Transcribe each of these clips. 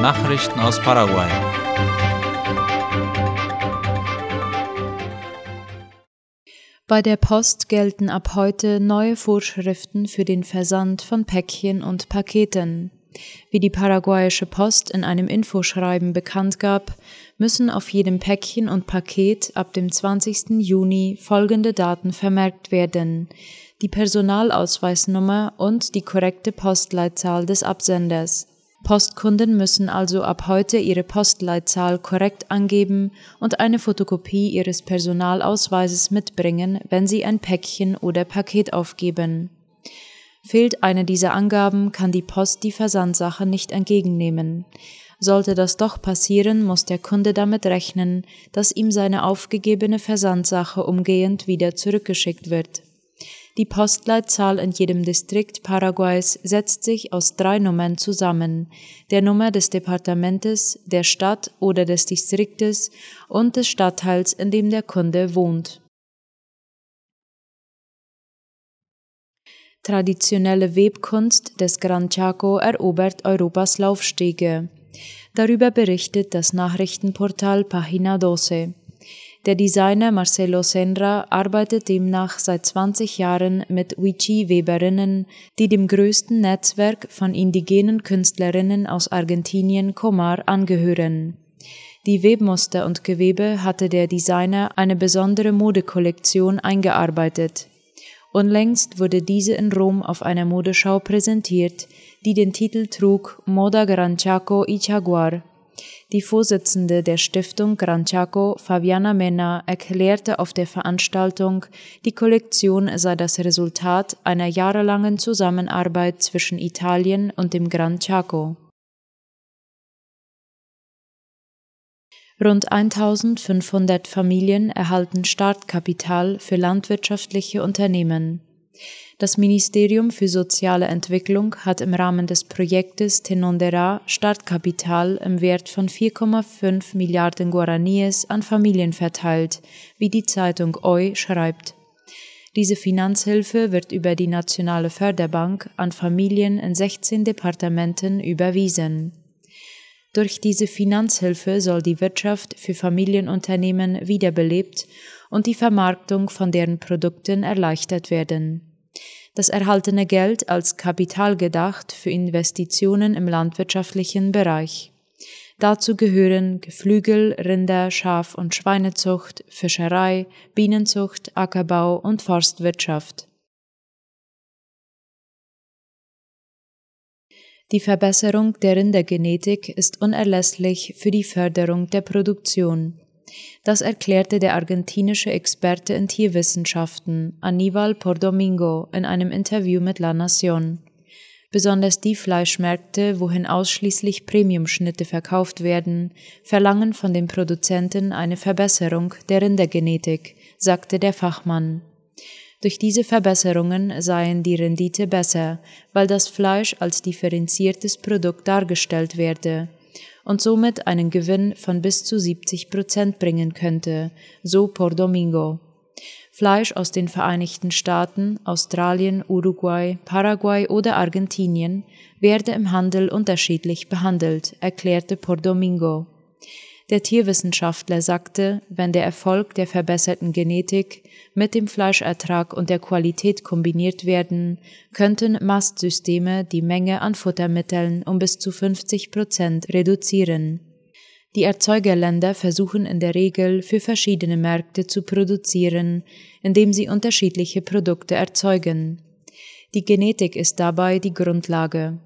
Nachrichten aus Paraguay. Bei der Post gelten ab heute neue Vorschriften für den Versand von Päckchen und Paketen. Wie die paraguayische Post in einem Infoschreiben bekannt gab, müssen auf jedem Päckchen und Paket ab dem 20. Juni folgende Daten vermerkt werden die Personalausweisnummer und die korrekte Postleitzahl des Absenders. Postkunden müssen also ab heute ihre Postleitzahl korrekt angeben und eine Fotokopie ihres Personalausweises mitbringen, wenn sie ein Päckchen oder Paket aufgeben. Fehlt eine dieser Angaben, kann die Post die Versandsache nicht entgegennehmen. Sollte das doch passieren, muss der Kunde damit rechnen, dass ihm seine aufgegebene Versandsache umgehend wieder zurückgeschickt wird. Die Postleitzahl in jedem Distrikt Paraguays setzt sich aus drei Nummern zusammen, der Nummer des Departementes, der Stadt oder des Distriktes und des Stadtteils, in dem der Kunde wohnt. Traditionelle Webkunst des Gran Chaco erobert Europas Laufstege. Darüber berichtet das Nachrichtenportal Pagina 12. Der Designer Marcelo Senra arbeitet demnach seit 20 Jahren mit Wichi-Weberinnen, die dem größten Netzwerk von indigenen Künstlerinnen aus Argentinien Comar angehören. Die Webmuster und Gewebe hatte der Designer eine besondere Modekollektion eingearbeitet. Unlängst wurde diese in Rom auf einer Modeschau präsentiert, die den Titel trug Moda Gran Chaco y Jaguar die Vorsitzende der Stiftung Gran Chaco, Fabiana Mena, erklärte auf der Veranstaltung, die Kollektion sei das Resultat einer jahrelangen Zusammenarbeit zwischen Italien und dem Gran Chaco. Rund 1500 Familien erhalten Startkapital für landwirtschaftliche Unternehmen. Das Ministerium für soziale Entwicklung hat im Rahmen des Projektes Tenondera Startkapital im Wert von 4,5 Milliarden Guaraníes an Familien verteilt, wie die Zeitung OI schreibt. Diese Finanzhilfe wird über die Nationale Förderbank an Familien in 16 Departementen überwiesen. Durch diese Finanzhilfe soll die Wirtschaft für Familienunternehmen wiederbelebt und die Vermarktung von deren Produkten erleichtert werden das erhaltene Geld als Kapital gedacht für Investitionen im landwirtschaftlichen Bereich. Dazu gehören Geflügel, Rinder, Schaf- und Schweinezucht, Fischerei, Bienenzucht, Ackerbau und Forstwirtschaft. Die Verbesserung der Rindergenetik ist unerlässlich für die Förderung der Produktion. Das erklärte der argentinische Experte in Tierwissenschaften Aníbal Pordomingo in einem Interview mit La Nación. Besonders die Fleischmärkte, wohin ausschließlich Premiumschnitte verkauft werden, verlangen von den Produzenten eine Verbesserung der Rindergenetik, sagte der Fachmann. Durch diese Verbesserungen seien die Rendite besser, weil das Fleisch als differenziertes Produkt dargestellt werde und somit einen Gewinn von bis zu 70 Prozent bringen könnte, so Por Domingo. Fleisch aus den Vereinigten Staaten, Australien, Uruguay, Paraguay oder Argentinien werde im Handel unterschiedlich behandelt, erklärte Por Domingo. Der Tierwissenschaftler sagte, wenn der Erfolg der verbesserten Genetik mit dem Fleischertrag und der Qualität kombiniert werden, könnten Mastsysteme die Menge an Futtermitteln um bis zu 50 Prozent reduzieren. Die Erzeugerländer versuchen in der Regel für verschiedene Märkte zu produzieren, indem sie unterschiedliche Produkte erzeugen. Die Genetik ist dabei die Grundlage.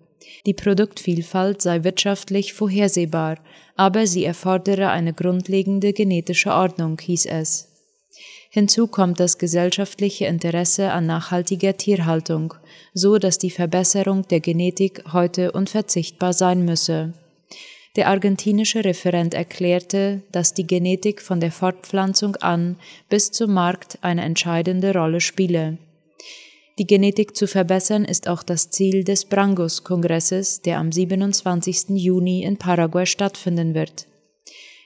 Die Produktvielfalt sei wirtschaftlich vorhersehbar, aber sie erfordere eine grundlegende genetische Ordnung, hieß es. Hinzu kommt das gesellschaftliche Interesse an nachhaltiger Tierhaltung, so dass die Verbesserung der Genetik heute unverzichtbar sein müsse. Der argentinische Referent erklärte, dass die Genetik von der Fortpflanzung an bis zum Markt eine entscheidende Rolle spiele. Die Genetik zu verbessern ist auch das Ziel des Brangus-Kongresses, der am 27. Juni in Paraguay stattfinden wird.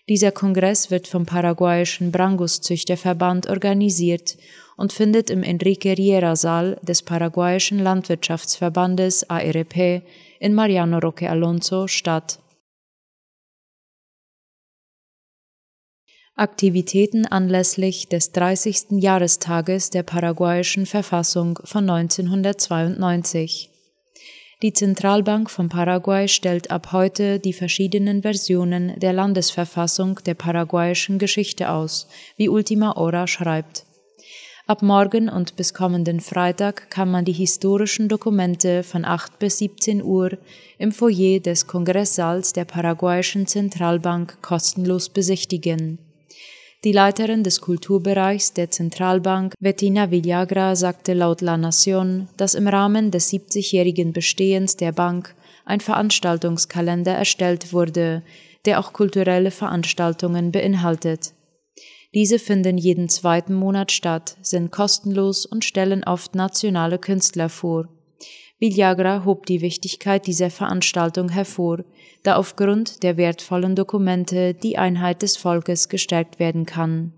Dieser Kongress wird vom paraguayischen Brangus-Züchterverband organisiert und findet im Enrique Riera Saal des paraguayischen Landwirtschaftsverbandes ARP in Mariano Roque Alonso statt Aktivitäten anlässlich des 30. Jahrestages der paraguayischen Verfassung von 1992. Die Zentralbank von Paraguay stellt ab heute die verschiedenen Versionen der Landesverfassung der paraguayischen Geschichte aus, wie Ultima Hora schreibt. Ab morgen und bis kommenden Freitag kann man die historischen Dokumente von 8 bis 17 Uhr im Foyer des Kongresssaals der paraguayischen Zentralbank kostenlos besichtigen. Die Leiterin des Kulturbereichs der Zentralbank, Bettina Villagra, sagte laut La Nación, dass im Rahmen des 70-jährigen Bestehens der Bank ein Veranstaltungskalender erstellt wurde, der auch kulturelle Veranstaltungen beinhaltet. Diese finden jeden zweiten Monat statt, sind kostenlos und stellen oft nationale Künstler vor. Villagra hob die Wichtigkeit dieser Veranstaltung hervor, da aufgrund der wertvollen Dokumente die Einheit des Volkes gestärkt werden kann.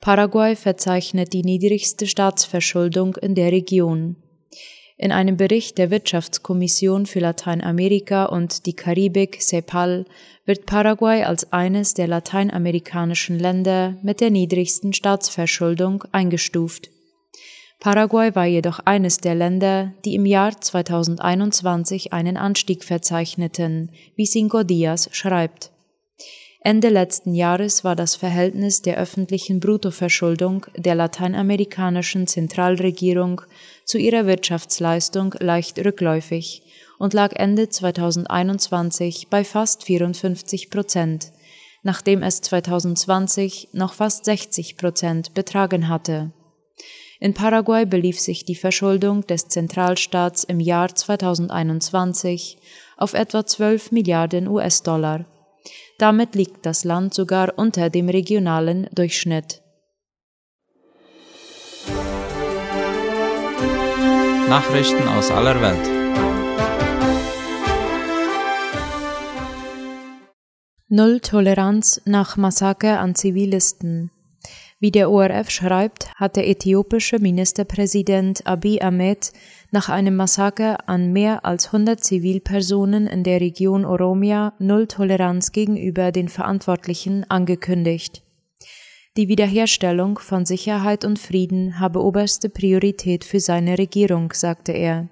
Paraguay verzeichnet die niedrigste Staatsverschuldung in der Region. In einem Bericht der Wirtschaftskommission für Lateinamerika und die Karibik CEPAL wird Paraguay als eines der lateinamerikanischen Länder mit der niedrigsten Staatsverschuldung eingestuft. Paraguay war jedoch eines der Länder, die im Jahr 2021 einen Anstieg verzeichneten, wie Cinco Dias schreibt. Ende letzten Jahres war das Verhältnis der öffentlichen Bruttoverschuldung der lateinamerikanischen Zentralregierung zu ihrer Wirtschaftsleistung leicht rückläufig und lag Ende 2021 bei fast 54 Prozent, nachdem es 2020 noch fast 60 Prozent betragen hatte. In Paraguay belief sich die Verschuldung des Zentralstaats im Jahr 2021 auf etwa 12 Milliarden US-Dollar. Damit liegt das Land sogar unter dem regionalen Durchschnitt. Nachrichten aus aller Welt. Null Toleranz nach Massaker an Zivilisten. Wie der ORF schreibt, hat der äthiopische Ministerpräsident Abiy Ahmed nach einem Massaker an mehr als 100 Zivilpersonen in der Region Oromia Null Toleranz gegenüber den Verantwortlichen angekündigt. Die Wiederherstellung von Sicherheit und Frieden habe oberste Priorität für seine Regierung, sagte er.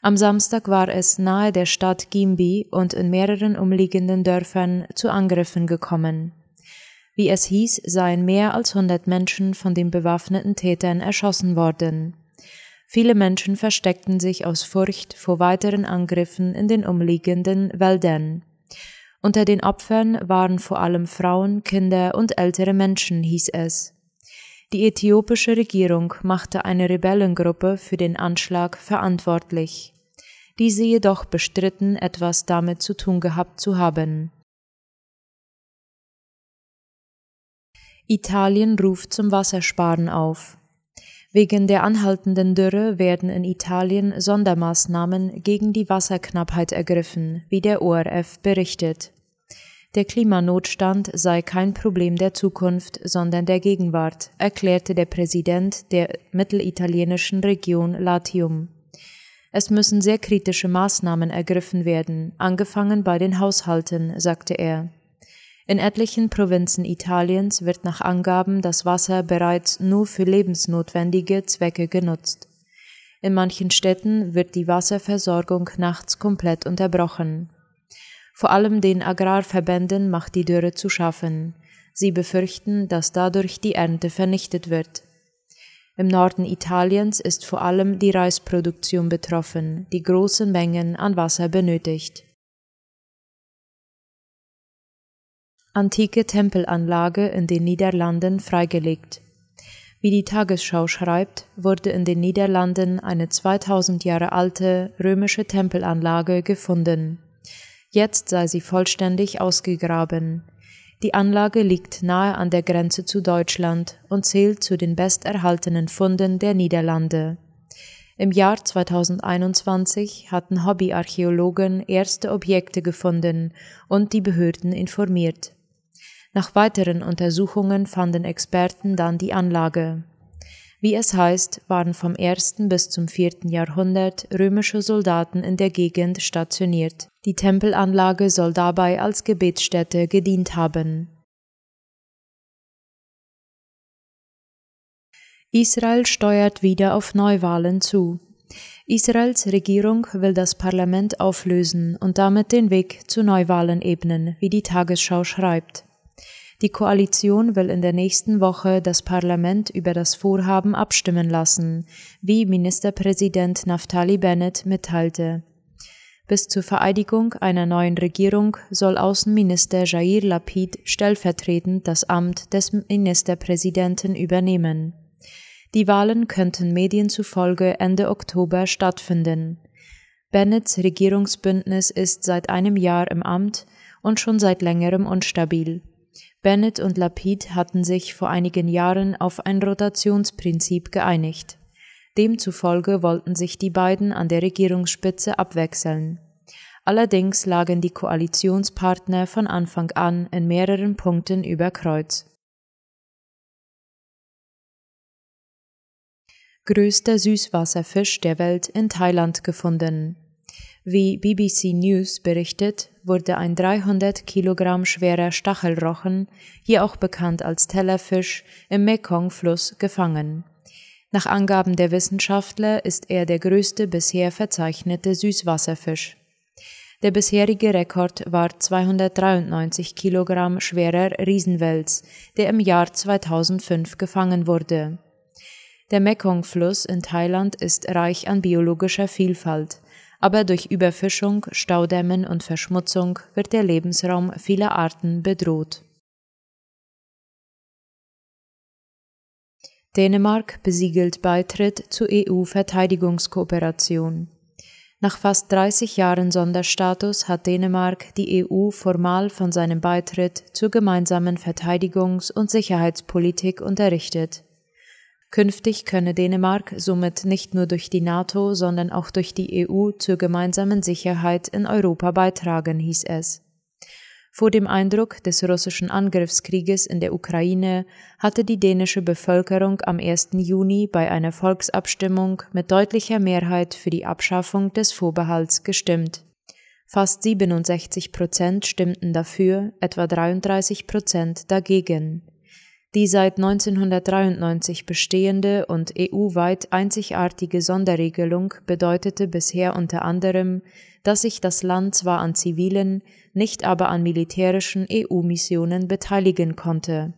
Am Samstag war es nahe der Stadt Gimbi und in mehreren umliegenden Dörfern zu Angriffen gekommen. Wie es hieß, seien mehr als hundert Menschen von den bewaffneten Tätern erschossen worden. Viele Menschen versteckten sich aus Furcht vor weiteren Angriffen in den umliegenden Wäldern. Unter den Opfern waren vor allem Frauen, Kinder und ältere Menschen, hieß es. Die äthiopische Regierung machte eine Rebellengruppe für den Anschlag verantwortlich. Diese jedoch bestritten, etwas damit zu tun gehabt zu haben. Italien ruft zum Wassersparen auf. Wegen der anhaltenden Dürre werden in Italien Sondermaßnahmen gegen die Wasserknappheit ergriffen, wie der ORF berichtet. Der Klimanotstand sei kein Problem der Zukunft, sondern der Gegenwart, erklärte der Präsident der mittelitalienischen Region Latium. Es müssen sehr kritische Maßnahmen ergriffen werden, angefangen bei den Haushalten, sagte er. In etlichen Provinzen Italiens wird nach Angaben das Wasser bereits nur für lebensnotwendige Zwecke genutzt. In manchen Städten wird die Wasserversorgung nachts komplett unterbrochen. Vor allem den Agrarverbänden macht die Dürre zu schaffen. Sie befürchten, dass dadurch die Ernte vernichtet wird. Im Norden Italiens ist vor allem die Reisproduktion betroffen, die große Mengen an Wasser benötigt. Antike Tempelanlage in den Niederlanden freigelegt. Wie die Tagesschau schreibt, wurde in den Niederlanden eine 2000 Jahre alte römische Tempelanlage gefunden. Jetzt sei sie vollständig ausgegraben. Die Anlage liegt nahe an der Grenze zu Deutschland und zählt zu den besterhaltenen Funden der Niederlande. Im Jahr 2021 hatten Hobbyarchäologen erste Objekte gefunden und die Behörden informiert. Nach weiteren Untersuchungen fanden Experten dann die Anlage. Wie es heißt, waren vom ersten bis zum vierten Jahrhundert römische Soldaten in der Gegend stationiert. Die Tempelanlage soll dabei als Gebetsstätte gedient haben. Israel steuert wieder auf Neuwahlen zu. Israels Regierung will das Parlament auflösen und damit den Weg zu Neuwahlen ebnen, wie die Tagesschau schreibt. Die Koalition will in der nächsten Woche das Parlament über das Vorhaben abstimmen lassen, wie Ministerpräsident Naftali Bennett mitteilte. Bis zur Vereidigung einer neuen Regierung soll Außenminister Jair Lapid stellvertretend das Amt des Ministerpräsidenten übernehmen. Die Wahlen könnten Medien zufolge Ende Oktober stattfinden. Bennets Regierungsbündnis ist seit einem Jahr im Amt und schon seit längerem unstabil. Bennett und Lapid hatten sich vor einigen Jahren auf ein Rotationsprinzip geeinigt. Demzufolge wollten sich die beiden an der Regierungsspitze abwechseln. Allerdings lagen die Koalitionspartner von Anfang an in mehreren Punkten über Kreuz. Größter Süßwasserfisch der Welt in Thailand gefunden. Wie BBC News berichtet, wurde ein 300 Kilogramm schwerer Stachelrochen, hier auch bekannt als Tellerfisch, im Mekong-Fluss gefangen. Nach Angaben der Wissenschaftler ist er der größte bisher verzeichnete Süßwasserfisch. Der bisherige Rekord war 293 Kilogramm schwerer Riesenwels, der im Jahr 2005 gefangen wurde. Der Mekong-Fluss in Thailand ist reich an biologischer Vielfalt aber durch Überfischung, Staudämmen und Verschmutzung wird der Lebensraum vieler Arten bedroht. Dänemark besiegelt Beitritt zur EU-Verteidigungskooperation. Nach fast 30 Jahren Sonderstatus hat Dänemark die EU formal von seinem Beitritt zur gemeinsamen Verteidigungs- und Sicherheitspolitik unterrichtet. Künftig könne Dänemark somit nicht nur durch die NATO, sondern auch durch die EU zur gemeinsamen Sicherheit in Europa beitragen, hieß es. Vor dem Eindruck des russischen Angriffskrieges in der Ukraine hatte die dänische Bevölkerung am 1. Juni bei einer Volksabstimmung mit deutlicher Mehrheit für die Abschaffung des Vorbehalts gestimmt. Fast 67 Prozent stimmten dafür, etwa 33 Prozent dagegen. Die seit 1993 bestehende und EU-weit einzigartige Sonderregelung bedeutete bisher unter anderem, dass sich das Land zwar an zivilen, nicht aber an militärischen EU-Missionen beteiligen konnte.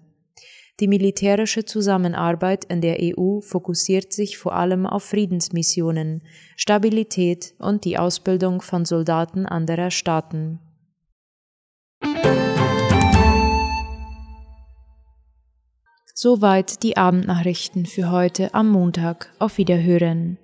Die militärische Zusammenarbeit in der EU fokussiert sich vor allem auf Friedensmissionen, Stabilität und die Ausbildung von Soldaten anderer Staaten. Soweit die Abendnachrichten für heute am Montag. Auf Wiederhören.